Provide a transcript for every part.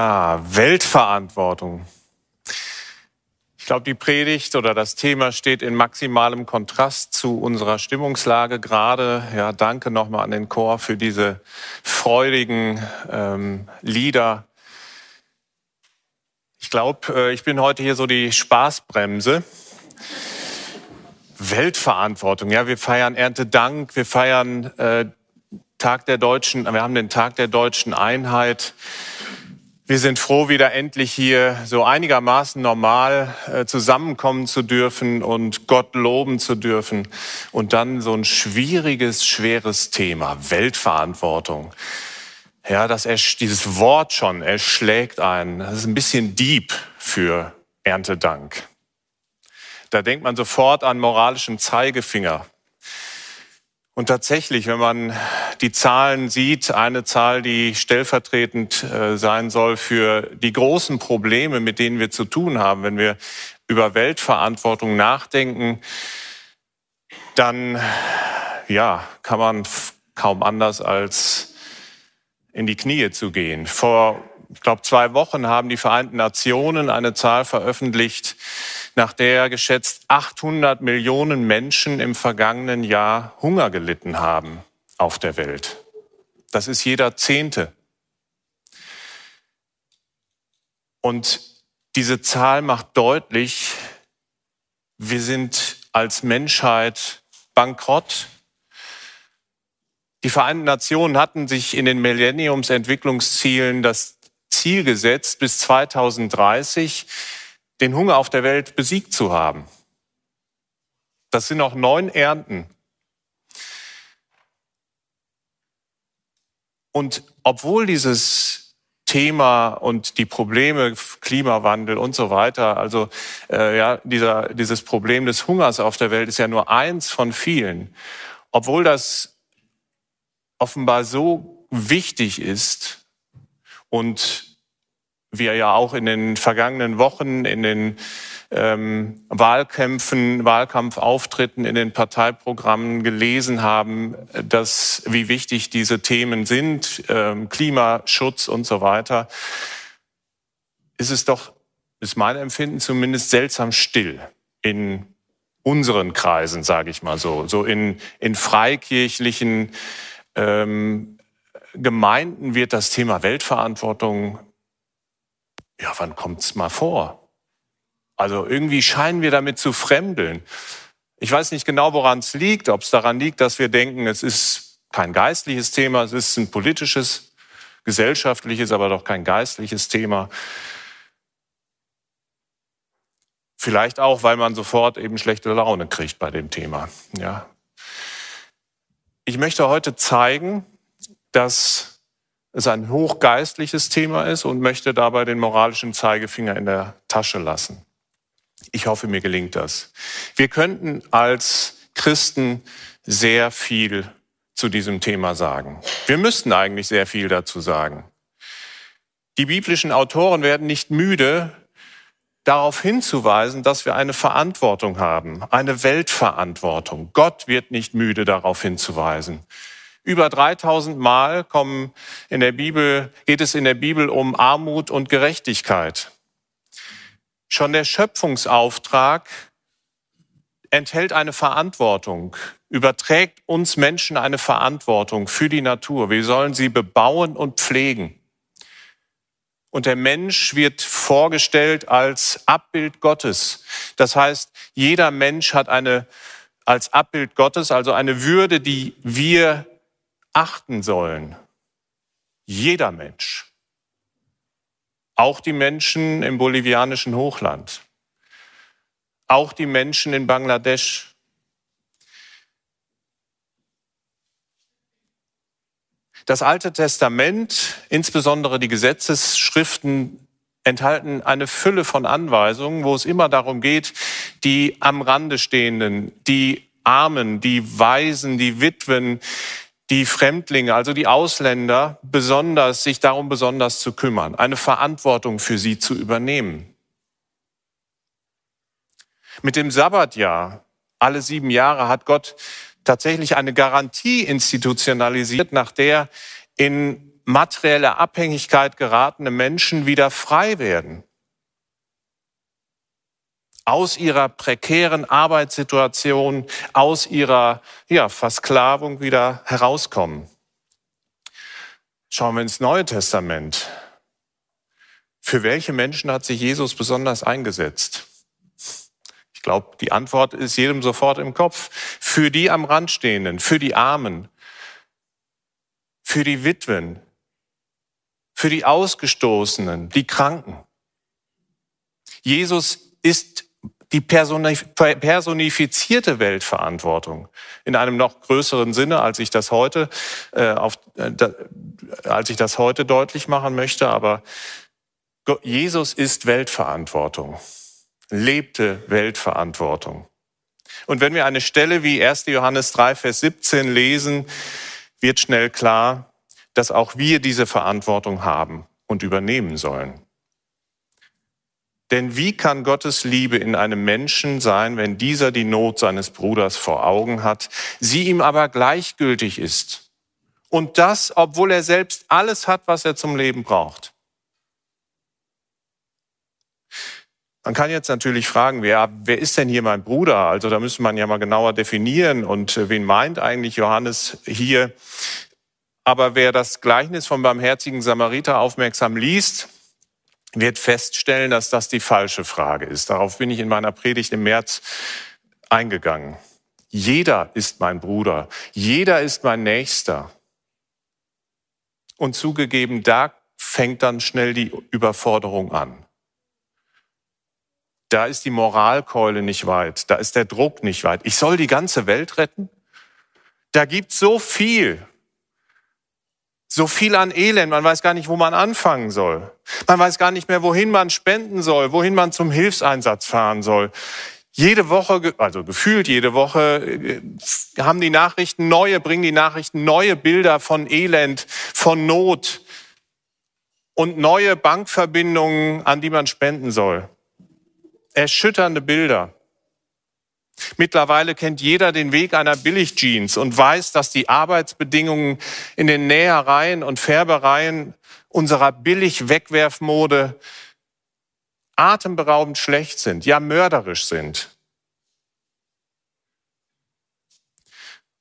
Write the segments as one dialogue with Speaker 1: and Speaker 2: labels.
Speaker 1: Ja, Weltverantwortung. Ich glaube, die Predigt oder das Thema steht in maximalem Kontrast zu unserer Stimmungslage gerade. Ja, danke nochmal an den Chor für diese freudigen ähm, Lieder. Ich glaube, äh, ich bin heute hier so die Spaßbremse. Weltverantwortung. Ja, wir feiern Erntedank, wir feiern äh, Tag der deutschen, wir haben den Tag der deutschen Einheit. Wir sind froh, wieder endlich hier so einigermaßen normal äh, zusammenkommen zu dürfen und Gott loben zu dürfen. Und dann so ein schwieriges, schweres Thema, Weltverantwortung. Ja, das, dieses Wort schon erschlägt einen. Das ist ein bisschen deep für Erntedank. Da denkt man sofort an moralischen Zeigefinger. Und tatsächlich, wenn man die Zahlen sieht, eine Zahl, die stellvertretend äh, sein soll für die großen Probleme, mit denen wir zu tun haben, wenn wir über Weltverantwortung nachdenken, dann ja, kann man kaum anders als in die Knie zu gehen. Vor, ich glaube, zwei Wochen haben die Vereinten Nationen eine Zahl veröffentlicht, nach der geschätzt 800 Millionen Menschen im vergangenen Jahr Hunger gelitten haben auf der Welt. Das ist jeder Zehnte. Und diese Zahl macht deutlich, wir sind als Menschheit bankrott. Die Vereinten Nationen hatten sich in den Millenniumsentwicklungszielen das Ziel gesetzt, bis 2030 den Hunger auf der Welt besiegt zu haben. Das sind noch neun Ernten. Und obwohl dieses Thema und die Probleme Klimawandel und so weiter, also äh, ja, dieser, dieses Problem des Hungers auf der Welt ist ja nur eins von vielen. Obwohl das offenbar so wichtig ist und wir ja auch in den vergangenen Wochen, in den ähm, Wahlkämpfen, Wahlkampfauftritten in den Parteiprogrammen gelesen haben, dass wie wichtig diese Themen sind, ähm, Klimaschutz und so weiter, ist es doch, ist mein Empfinden zumindest seltsam still in unseren Kreisen, sage ich mal so, so in, in freikirchlichen ähm, Gemeinden wird das Thema Weltverantwortung ja, wann kommt's mal vor? Also irgendwie scheinen wir damit zu fremdeln. Ich weiß nicht genau, woran es liegt, ob es daran liegt, dass wir denken, es ist kein geistliches Thema, es ist ein politisches, gesellschaftliches, aber doch kein geistliches Thema. Vielleicht auch, weil man sofort eben schlechte Laune kriegt bei dem Thema. Ja. Ich möchte heute zeigen, dass es ein hochgeistliches Thema ist und möchte dabei den moralischen Zeigefinger in der Tasche lassen. Ich hoffe, mir gelingt das. Wir könnten als Christen sehr viel zu diesem Thema sagen. Wir müssten eigentlich sehr viel dazu sagen. Die biblischen Autoren werden nicht müde, darauf hinzuweisen, dass wir eine Verantwortung haben, eine Weltverantwortung. Gott wird nicht müde, darauf hinzuweisen. Über 3000 Mal kommen in der Bibel, geht es in der Bibel um Armut und Gerechtigkeit. Schon der Schöpfungsauftrag enthält eine Verantwortung, überträgt uns Menschen eine Verantwortung für die Natur. Wir sollen sie bebauen und pflegen. Und der Mensch wird vorgestellt als Abbild Gottes. Das heißt, jeder Mensch hat eine als Abbild Gottes, also eine Würde, die wir achten sollen. Jeder Mensch. Auch die Menschen im bolivianischen Hochland. Auch die Menschen in Bangladesch. Das Alte Testament, insbesondere die Gesetzesschriften, enthalten eine Fülle von Anweisungen, wo es immer darum geht, die am Rande stehenden, die Armen, die Waisen, die Witwen, die Fremdlinge, also die Ausländer, besonders, sich darum besonders zu kümmern, eine Verantwortung für sie zu übernehmen. Mit dem Sabbatjahr, alle sieben Jahre, hat Gott tatsächlich eine Garantie institutionalisiert, nach der in materielle Abhängigkeit geratene Menschen wieder frei werden aus ihrer prekären Arbeitssituation, aus ihrer ja, Versklavung wieder herauskommen. Schauen wir ins Neue Testament. Für welche Menschen hat sich Jesus besonders eingesetzt? Ich glaube, die Antwort ist jedem sofort im Kopf. Für die am Rand stehenden, für die Armen, für die Witwen, für die Ausgestoßenen, die Kranken. Jesus ist die personifizierte Weltverantwortung in einem noch größeren Sinne, als ich das heute, äh, auf, äh, als ich das heute deutlich machen möchte. Aber Jesus ist Weltverantwortung lebte Weltverantwortung. Und wenn wir eine Stelle wie 1. Johannes 3, Vers 17 lesen, wird schnell klar, dass auch wir diese Verantwortung haben und übernehmen sollen. Denn wie kann Gottes Liebe in einem Menschen sein, wenn dieser die Not seines Bruders vor Augen hat, sie ihm aber gleichgültig ist? Und das, obwohl er selbst alles hat, was er zum Leben braucht. Man kann jetzt natürlich fragen, wer, wer ist denn hier mein Bruder? Also da müsste man ja mal genauer definieren und äh, wen meint eigentlich Johannes hier? Aber wer das Gleichnis vom barmherzigen Samariter aufmerksam liest, wird feststellen, dass das die falsche Frage ist. Darauf bin ich in meiner Predigt im März eingegangen. Jeder ist mein Bruder, jeder ist mein Nächster. Und zugegeben, da fängt dann schnell die Überforderung an. Da ist die Moralkeule nicht weit, da ist der Druck nicht weit. Ich soll die ganze Welt retten? Da gibt so viel. So viel an Elend, man weiß gar nicht, wo man anfangen soll. Man weiß gar nicht mehr, wohin man spenden soll, wohin man zum Hilfseinsatz fahren soll. Jede Woche, also gefühlt jede Woche, äh, haben die Nachrichten neue, bringen die Nachrichten neue Bilder von Elend, von Not und neue Bankverbindungen, an die man spenden soll erschütternde Bilder. Mittlerweile kennt jeder den Weg einer Billigjeans und weiß, dass die Arbeitsbedingungen in den Nähereien und Färbereien unserer Billig-Wegwerfmode atemberaubend schlecht sind, ja mörderisch sind.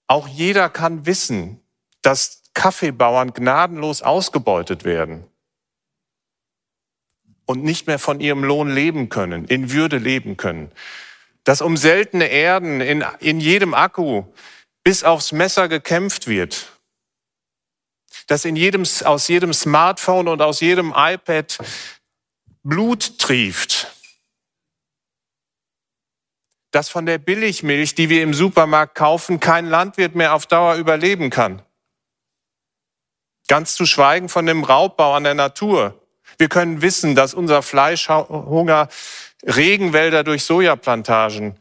Speaker 1: Auch jeder kann wissen, dass Kaffeebauern gnadenlos ausgebeutet werden und nicht mehr von ihrem Lohn leben können, in Würde leben können. Dass um seltene Erden in, in jedem Akku bis aufs Messer gekämpft wird. Dass in jedem, aus jedem Smartphone und aus jedem iPad Blut trieft. Dass von der Billigmilch, die wir im Supermarkt kaufen, kein Landwirt mehr auf Dauer überleben kann. Ganz zu schweigen von dem Raubbau an der Natur. Wir können wissen, dass unser Fleischhunger Regenwälder durch Sojaplantagen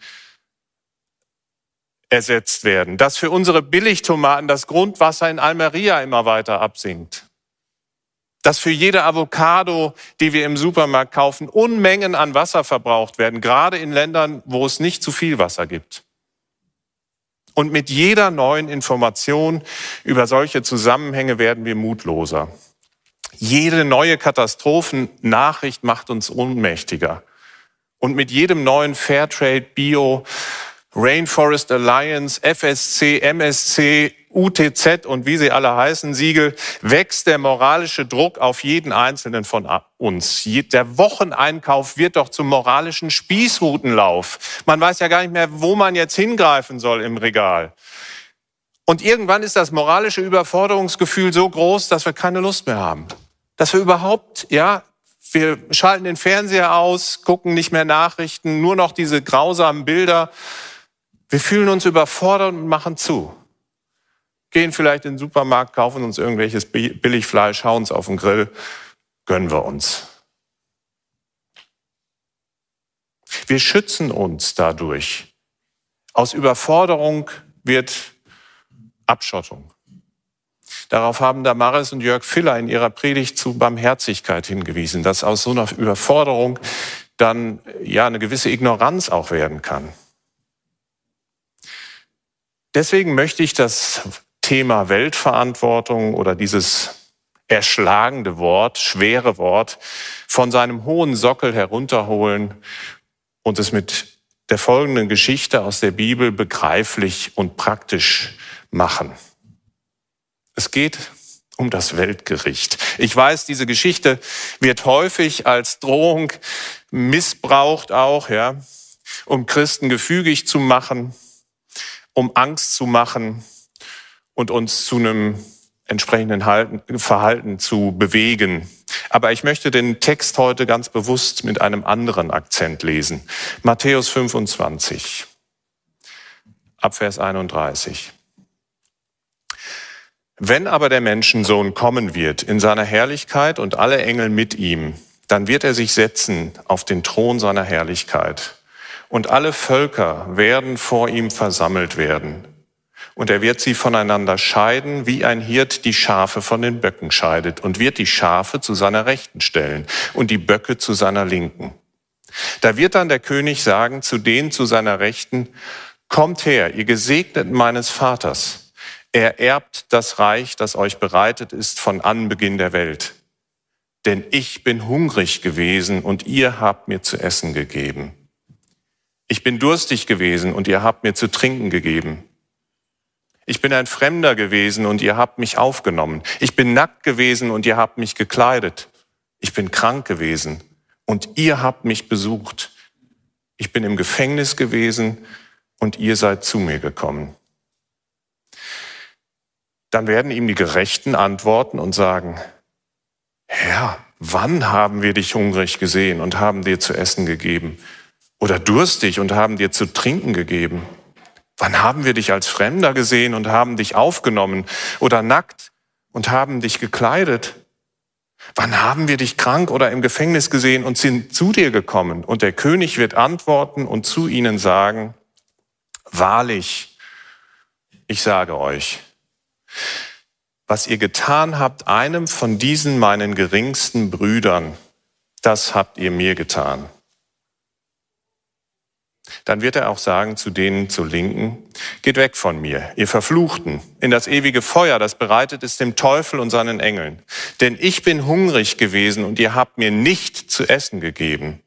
Speaker 1: ersetzt werden, dass für unsere Billigtomaten das Grundwasser in Almeria immer weiter absinkt, dass für jede Avocado, die wir im Supermarkt kaufen, Unmengen an Wasser verbraucht werden, gerade in Ländern, wo es nicht zu viel Wasser gibt. Und mit jeder neuen Information über solche Zusammenhänge werden wir mutloser. Jede neue Katastrophennachricht macht uns ohnmächtiger. Und mit jedem neuen Fairtrade, Bio, Rainforest Alliance, FSC, MSC, UTZ und wie sie alle heißen, Siegel, wächst der moralische Druck auf jeden Einzelnen von uns. Der Wocheneinkauf wird doch zum moralischen Spießrutenlauf. Man weiß ja gar nicht mehr, wo man jetzt hingreifen soll im Regal. Und irgendwann ist das moralische Überforderungsgefühl so groß, dass wir keine Lust mehr haben dass wir überhaupt, ja, wir schalten den Fernseher aus, gucken nicht mehr Nachrichten, nur noch diese grausamen Bilder. Wir fühlen uns überfordert und machen zu. gehen vielleicht in den Supermarkt, kaufen uns irgendwelches Billigfleisch, hauen es auf den Grill, gönnen wir uns. Wir schützen uns dadurch. Aus Überforderung wird Abschottung. Darauf haben Damaris und Jörg Filler in ihrer Predigt zu Barmherzigkeit hingewiesen, dass aus so einer Überforderung dann ja eine gewisse Ignoranz auch werden kann. Deswegen möchte ich das Thema Weltverantwortung oder dieses erschlagende Wort, schwere Wort von seinem hohen Sockel herunterholen und es mit der folgenden Geschichte aus der Bibel begreiflich und praktisch machen. Es geht um das Weltgericht. Ich weiß, diese Geschichte wird häufig als Drohung missbraucht auch, ja, um Christen gefügig zu machen, um Angst zu machen und uns zu einem entsprechenden Verhalten zu bewegen. Aber ich möchte den Text heute ganz bewusst mit einem anderen Akzent lesen. Matthäus 25, Abvers 31. Wenn aber der Menschensohn kommen wird in seiner Herrlichkeit und alle Engel mit ihm, dann wird er sich setzen auf den Thron seiner Herrlichkeit. Und alle Völker werden vor ihm versammelt werden und er wird sie voneinander scheiden, wie ein Hirt die Schafe von den Böcken scheidet und wird die Schafe zu seiner Rechten stellen und die Böcke zu seiner Linken. Da wird dann der König sagen zu denen zu seiner Rechten, Kommt her, ihr Gesegneten meines Vaters. Er erbt das Reich, das euch bereitet ist von Anbeginn der Welt. Denn ich bin hungrig gewesen und ihr habt mir zu essen gegeben. Ich bin durstig gewesen und ihr habt mir zu trinken gegeben. Ich bin ein Fremder gewesen und ihr habt mich aufgenommen. Ich bin nackt gewesen und ihr habt mich gekleidet. Ich bin krank gewesen und ihr habt mich besucht. Ich bin im Gefängnis gewesen und ihr seid zu mir gekommen. Dann werden ihm die Gerechten antworten und sagen, Herr, wann haben wir dich hungrig gesehen und haben dir zu essen gegeben? Oder durstig und haben dir zu trinken gegeben? Wann haben wir dich als Fremder gesehen und haben dich aufgenommen oder nackt und haben dich gekleidet? Wann haben wir dich krank oder im Gefängnis gesehen und sind zu dir gekommen? Und der König wird antworten und zu ihnen sagen, wahrlich, ich sage euch, was ihr getan habt einem von diesen meinen geringsten Brüdern, das habt ihr mir getan. Dann wird er auch sagen zu denen zur Linken, geht weg von mir, ihr Verfluchten, in das ewige Feuer, das bereitet ist dem Teufel und seinen Engeln. Denn ich bin hungrig gewesen und ihr habt mir nicht zu essen gegeben.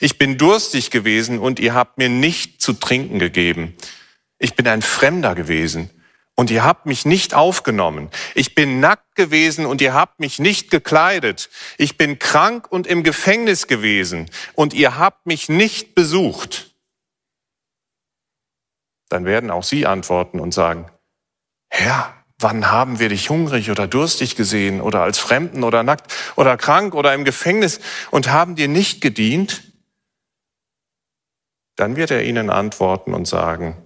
Speaker 1: Ich bin durstig gewesen und ihr habt mir nicht zu trinken gegeben. Ich bin ein Fremder gewesen und ihr habt mich nicht aufgenommen. Ich bin nackt gewesen und ihr habt mich nicht gekleidet. Ich bin krank und im Gefängnis gewesen und ihr habt mich nicht besucht dann werden auch sie antworten und sagen, Herr, wann haben wir dich hungrig oder durstig gesehen oder als Fremden oder nackt oder krank oder im Gefängnis und haben dir nicht gedient? Dann wird er ihnen antworten und sagen,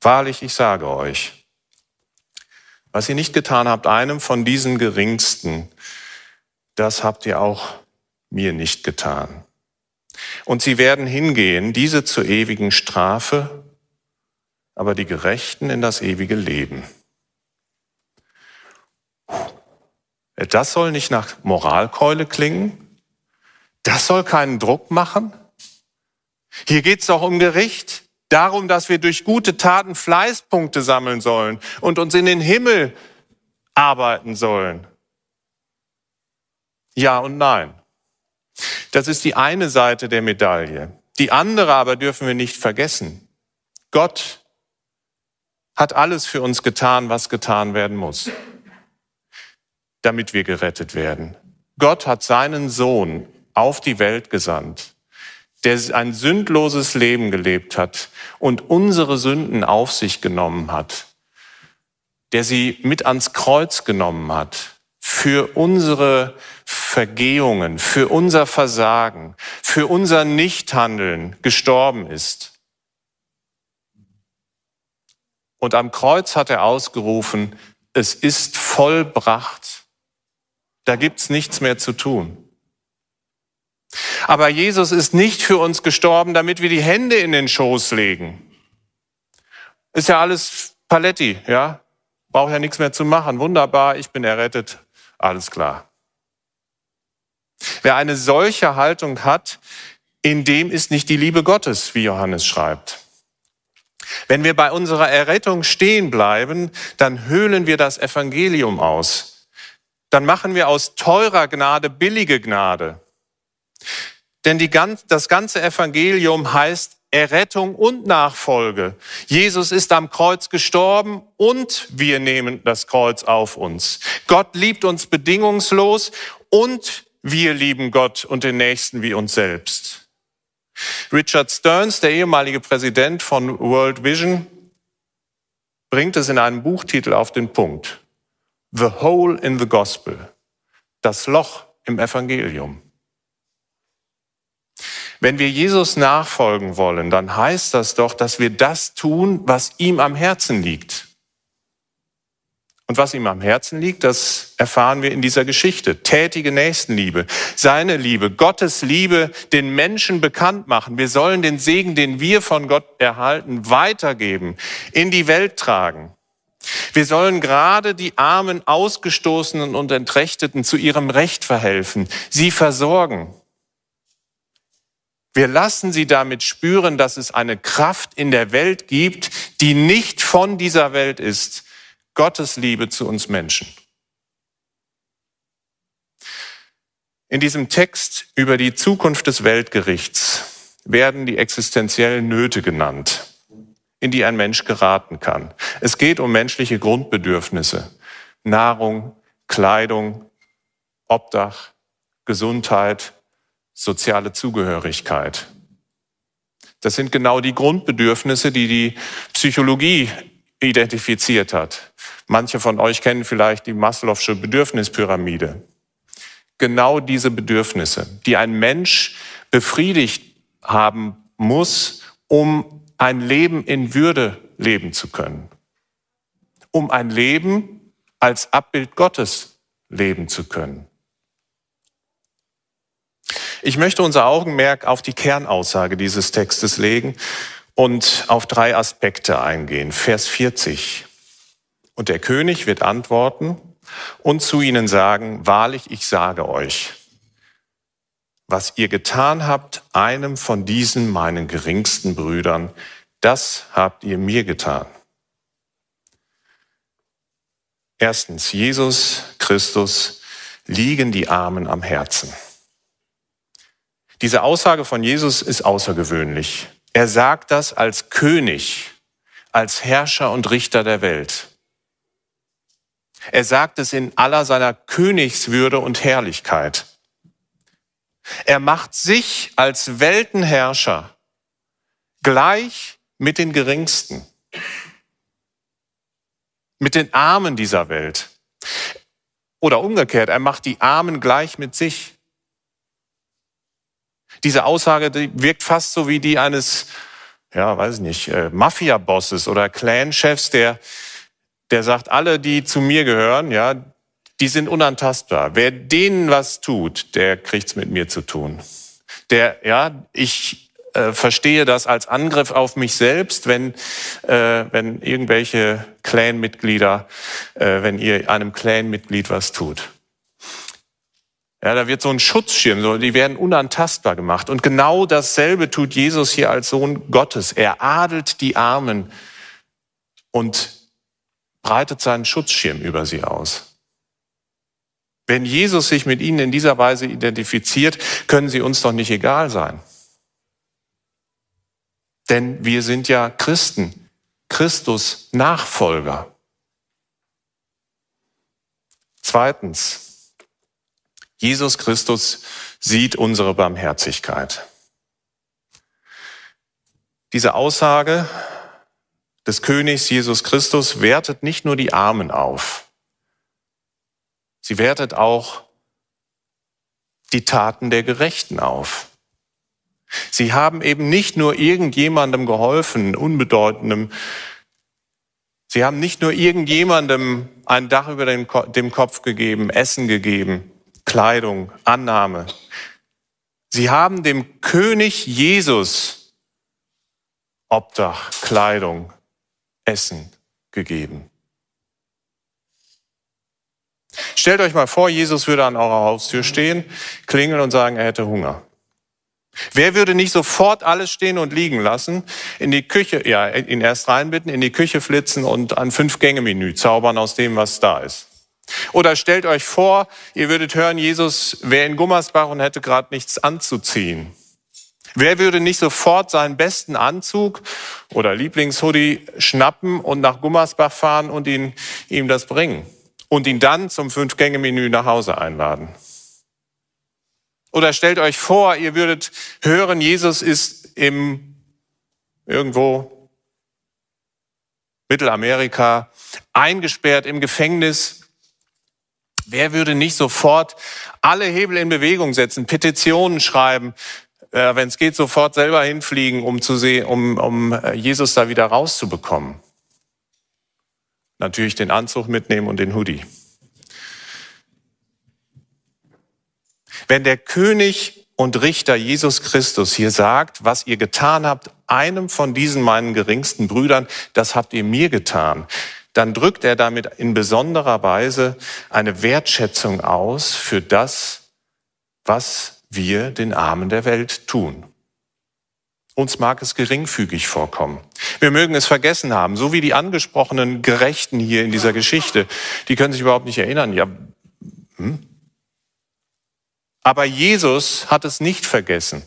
Speaker 1: wahrlich, ich sage euch, was ihr nicht getan habt, einem von diesen Geringsten, das habt ihr auch mir nicht getan. Und sie werden hingehen, diese zur ewigen Strafe aber die Gerechten in das ewige Leben. Das soll nicht nach Moralkeule klingen. Das soll keinen Druck machen. Hier geht es doch um Gericht, darum, dass wir durch gute Taten Fleißpunkte sammeln sollen und uns in den Himmel arbeiten sollen. Ja und nein. Das ist die eine Seite der Medaille. Die andere aber dürfen wir nicht vergessen. Gott hat alles für uns getan, was getan werden muss, damit wir gerettet werden. Gott hat seinen Sohn auf die Welt gesandt, der ein sündloses Leben gelebt hat und unsere Sünden auf sich genommen hat, der sie mit ans Kreuz genommen hat, für unsere Vergehungen, für unser Versagen, für unser Nichthandeln gestorben ist Und am Kreuz hat er ausgerufen, es ist vollbracht. Da gibt's nichts mehr zu tun. Aber Jesus ist nicht für uns gestorben, damit wir die Hände in den Schoß legen. Ist ja alles Paletti, ja? Brauche ja nichts mehr zu machen. Wunderbar, ich bin errettet. Alles klar. Wer eine solche Haltung hat, in dem ist nicht die Liebe Gottes, wie Johannes schreibt. Wenn wir bei unserer Errettung stehen bleiben, dann höhlen wir das Evangelium aus. Dann machen wir aus teurer Gnade billige Gnade. Denn die, das ganze Evangelium heißt Errettung und Nachfolge. Jesus ist am Kreuz gestorben und wir nehmen das Kreuz auf uns. Gott liebt uns bedingungslos und wir lieben Gott und den Nächsten wie uns selbst. Richard Stearns, der ehemalige Präsident von World Vision, bringt es in einem Buchtitel auf den Punkt. The Hole in the Gospel. Das Loch im Evangelium. Wenn wir Jesus nachfolgen wollen, dann heißt das doch, dass wir das tun, was ihm am Herzen liegt. Und was ihm am Herzen liegt, das erfahren wir in dieser Geschichte. Tätige Nächstenliebe, seine Liebe, Gottes Liebe den Menschen bekannt machen. Wir sollen den Segen, den wir von Gott erhalten, weitergeben, in die Welt tragen. Wir sollen gerade die armen, ausgestoßenen und entrechteten zu ihrem Recht verhelfen, sie versorgen. Wir lassen sie damit spüren, dass es eine Kraft in der Welt gibt, die nicht von dieser Welt ist. Gottes Liebe zu uns Menschen. In diesem Text über die Zukunft des Weltgerichts werden die existenziellen Nöte genannt, in die ein Mensch geraten kann. Es geht um menschliche Grundbedürfnisse. Nahrung, Kleidung, Obdach, Gesundheit, soziale Zugehörigkeit. Das sind genau die Grundbedürfnisse, die die Psychologie identifiziert hat. Manche von euch kennen vielleicht die Maslow'sche Bedürfnispyramide. Genau diese Bedürfnisse, die ein Mensch befriedigt haben muss, um ein Leben in Würde leben zu können. Um ein Leben als Abbild Gottes leben zu können. Ich möchte unser Augenmerk auf die Kernaussage dieses Textes legen und auf drei Aspekte eingehen. Vers 40. Und der König wird antworten und zu ihnen sagen, wahrlich, ich sage euch, was ihr getan habt, einem von diesen meinen geringsten Brüdern, das habt ihr mir getan. Erstens, Jesus Christus liegen die Armen am Herzen. Diese Aussage von Jesus ist außergewöhnlich. Er sagt das als König, als Herrscher und Richter der Welt. Er sagt es in aller seiner Königswürde und Herrlichkeit. Er macht sich als Weltenherrscher gleich mit den Geringsten, mit den Armen dieser Welt. Oder umgekehrt, er macht die Armen gleich mit sich. Diese Aussage die wirkt fast so wie die eines, ja, weiß ich nicht, äh, Mafia-Bosses oder Clan-Chefs, der, der sagt, alle, die zu mir gehören, ja, die sind unantastbar. Wer denen was tut, der kriegt's mit mir zu tun. Der, ja, ich äh, verstehe das als Angriff auf mich selbst, wenn, äh, wenn irgendwelche Clan-Mitglieder, äh, wenn ihr einem Clan-Mitglied was tut. Ja, da wird so ein Schutzschirm, so, die werden unantastbar gemacht. Und genau dasselbe tut Jesus hier als Sohn Gottes. Er adelt die Armen und breitet seinen Schutzschirm über sie aus. Wenn Jesus sich mit ihnen in dieser Weise identifiziert, können sie uns doch nicht egal sein. Denn wir sind ja Christen, Christus Nachfolger. Zweitens, Jesus Christus sieht unsere Barmherzigkeit. Diese Aussage des Königs Jesus Christus wertet nicht nur die Armen auf, sie wertet auch die Taten der Gerechten auf. Sie haben eben nicht nur irgendjemandem geholfen, unbedeutendem, Sie haben nicht nur irgendjemandem ein Dach über dem Kopf gegeben, Essen gegeben, Kleidung, Annahme. Sie haben dem König Jesus Obdach, Kleidung, Essen gegeben. Stellt euch mal vor, Jesus würde an eurer Haustür stehen, klingeln und sagen, er hätte Hunger. Wer würde nicht sofort alles stehen und liegen lassen, in die Küche, ja, ihn erst reinbitten, in die Küche flitzen und ein Fünf-Gänge-Menü zaubern aus dem, was da ist? Oder stellt euch vor, ihr würdet hören, Jesus wäre in Gummersbach und hätte gerade nichts anzuziehen. Wer würde nicht sofort seinen besten Anzug oder Lieblingshoodie schnappen und nach Gummersbach fahren und ihn, ihm das bringen? Und ihn dann zum Fünf-Gänge-Menü nach Hause einladen? Oder stellt euch vor, ihr würdet hören, Jesus ist im irgendwo Mittelamerika eingesperrt im Gefängnis. Wer würde nicht sofort alle Hebel in Bewegung setzen, Petitionen schreiben, äh, wenn es geht, sofort selber hinfliegen, um zu sehen, um, um äh, Jesus da wieder rauszubekommen? Natürlich den Anzug mitnehmen und den Hoodie. Wenn der König und Richter Jesus Christus hier sagt, was ihr getan habt, einem von diesen meinen geringsten Brüdern, das habt ihr mir getan, dann drückt er damit in besonderer Weise eine Wertschätzung aus für das, was wir den Armen der Welt tun. Uns mag es geringfügig vorkommen. Wir mögen es vergessen haben, so wie die angesprochenen Gerechten hier in dieser Geschichte. Die können sich überhaupt nicht erinnern. Ja, hm? Aber Jesus hat es nicht vergessen.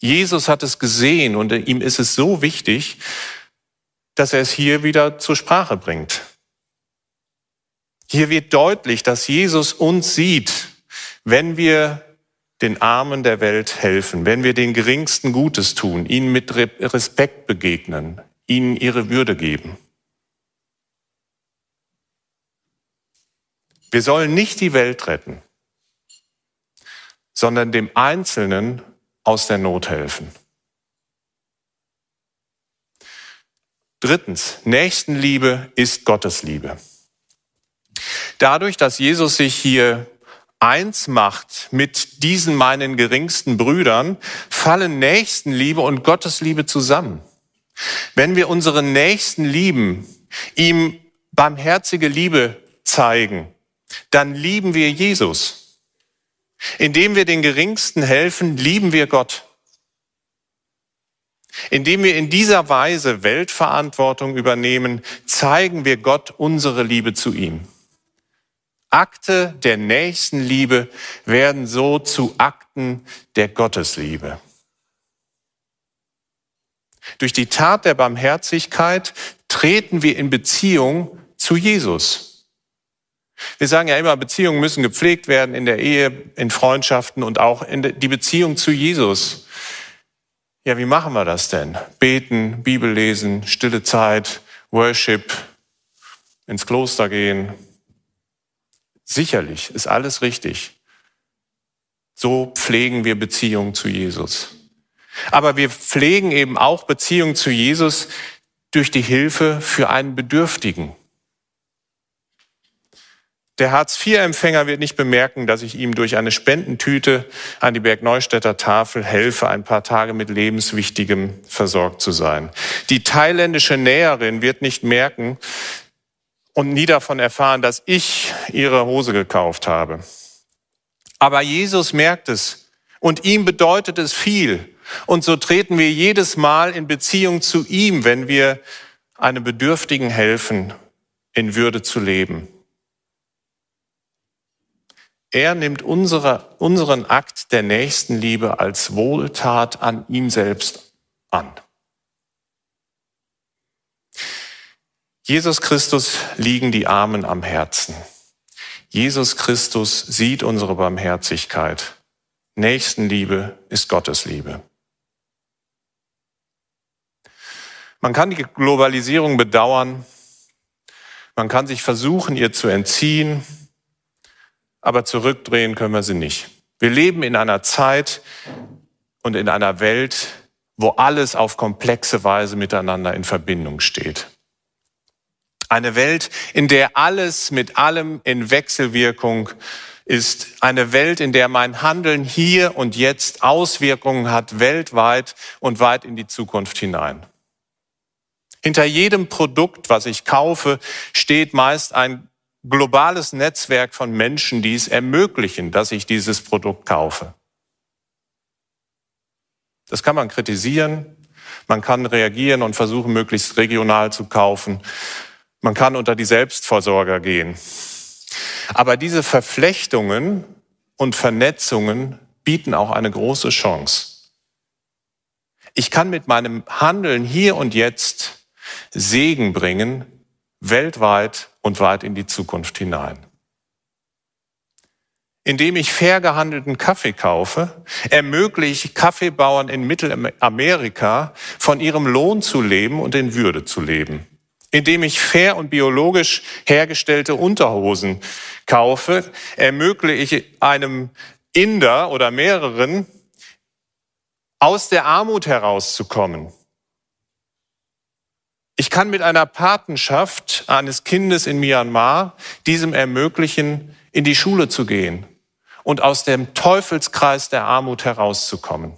Speaker 1: Jesus hat es gesehen und ihm ist es so wichtig, dass er es hier wieder zur Sprache bringt. Hier wird deutlich, dass Jesus uns sieht, wenn wir den Armen der Welt helfen, wenn wir den Geringsten Gutes tun, ihnen mit Respekt begegnen, ihnen ihre Würde geben. Wir sollen nicht die Welt retten sondern dem Einzelnen aus der Not helfen. Drittens, Nächstenliebe ist Gottesliebe. Dadurch, dass Jesus sich hier eins macht mit diesen meinen geringsten Brüdern, fallen Nächstenliebe und Gottesliebe zusammen. Wenn wir unseren Nächsten lieben, ihm barmherzige Liebe zeigen, dann lieben wir Jesus. Indem wir den Geringsten helfen, lieben wir Gott. Indem wir in dieser Weise Weltverantwortung übernehmen, zeigen wir Gott unsere Liebe zu ihm. Akte der Nächstenliebe werden so zu Akten der Gottesliebe. Durch die Tat der Barmherzigkeit treten wir in Beziehung zu Jesus. Wir sagen ja immer, Beziehungen müssen gepflegt werden in der Ehe, in Freundschaften und auch in die Beziehung zu Jesus. Ja, wie machen wir das denn? Beten, Bibel lesen, stille Zeit, Worship, ins Kloster gehen. Sicherlich ist alles richtig. So pflegen wir Beziehungen zu Jesus. Aber wir pflegen eben auch Beziehungen zu Jesus durch die Hilfe für einen Bedürftigen. Der Hartz-IV-Empfänger wird nicht bemerken, dass ich ihm durch eine Spendentüte an die Bergneustädter Tafel helfe, ein paar Tage mit Lebenswichtigem versorgt zu sein. Die thailändische Näherin wird nicht merken und nie davon erfahren, dass ich ihre Hose gekauft habe. Aber Jesus merkt es und ihm bedeutet es viel. Und so treten wir jedes Mal in Beziehung zu ihm, wenn wir einem Bedürftigen helfen, in Würde zu leben. Er nimmt unsere, unseren Akt der Nächstenliebe als Wohltat an ihm selbst an. Jesus Christus liegen die Armen am Herzen. Jesus Christus sieht unsere Barmherzigkeit. Nächstenliebe ist Gottes Liebe. Man kann die Globalisierung bedauern. Man kann sich versuchen, ihr zu entziehen aber zurückdrehen können wir sie nicht. Wir leben in einer Zeit und in einer Welt, wo alles auf komplexe Weise miteinander in Verbindung steht. Eine Welt, in der alles mit allem in Wechselwirkung ist. Eine Welt, in der mein Handeln hier und jetzt Auswirkungen hat weltweit und weit in die Zukunft hinein. Hinter jedem Produkt, was ich kaufe, steht meist ein globales Netzwerk von Menschen, die es ermöglichen, dass ich dieses Produkt kaufe. Das kann man kritisieren, man kann reagieren und versuchen, möglichst regional zu kaufen. Man kann unter die Selbstversorger gehen. Aber diese Verflechtungen und Vernetzungen bieten auch eine große Chance. Ich kann mit meinem Handeln hier und jetzt Segen bringen, weltweit und weit in die Zukunft hinein. Indem ich fair gehandelten Kaffee kaufe, ermögliche ich Kaffeebauern in Mittelamerika von ihrem Lohn zu leben und in Würde zu leben. Indem ich fair und biologisch hergestellte Unterhosen kaufe, ermögliche ich einem Inder oder mehreren aus der Armut herauszukommen. Ich kann mit einer Patenschaft eines Kindes in Myanmar diesem ermöglichen, in die Schule zu gehen und aus dem Teufelskreis der Armut herauszukommen.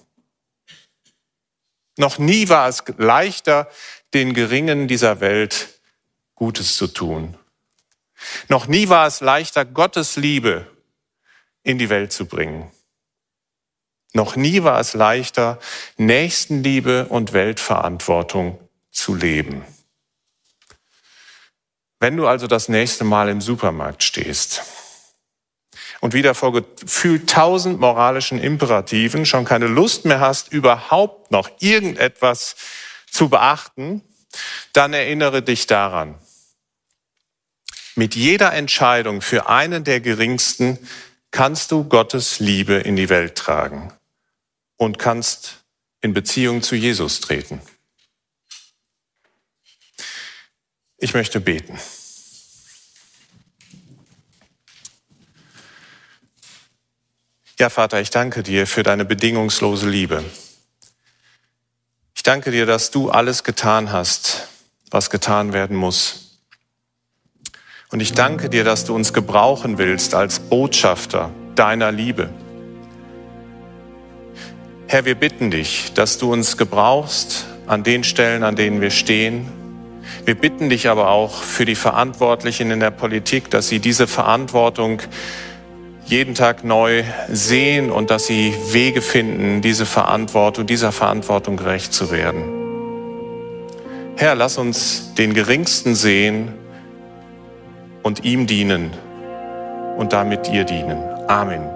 Speaker 1: Noch nie war es leichter, den Geringen dieser Welt Gutes zu tun. Noch nie war es leichter, Gottes Liebe in die Welt zu bringen. Noch nie war es leichter, Nächstenliebe und Weltverantwortung zu leben. Wenn du also das nächste Mal im Supermarkt stehst und wieder vor gefühlt tausend moralischen Imperativen schon keine Lust mehr hast, überhaupt noch irgendetwas zu beachten, dann erinnere dich daran. Mit jeder Entscheidung für einen der Geringsten kannst du Gottes Liebe in die Welt tragen und kannst in Beziehung zu Jesus treten. Ich möchte beten. Ja, Vater, ich danke dir für deine bedingungslose Liebe. Ich danke dir, dass du alles getan hast, was getan werden muss. Und ich danke dir, dass du uns gebrauchen willst als Botschafter deiner Liebe. Herr, wir bitten dich, dass du uns gebrauchst an den Stellen, an denen wir stehen, wir bitten dich aber auch für die Verantwortlichen in der Politik, dass sie diese Verantwortung jeden Tag neu sehen und dass sie Wege finden, diese Verantwortung, dieser Verantwortung gerecht zu werden. Herr, lass uns den Geringsten sehen und ihm dienen und damit dir dienen. Amen.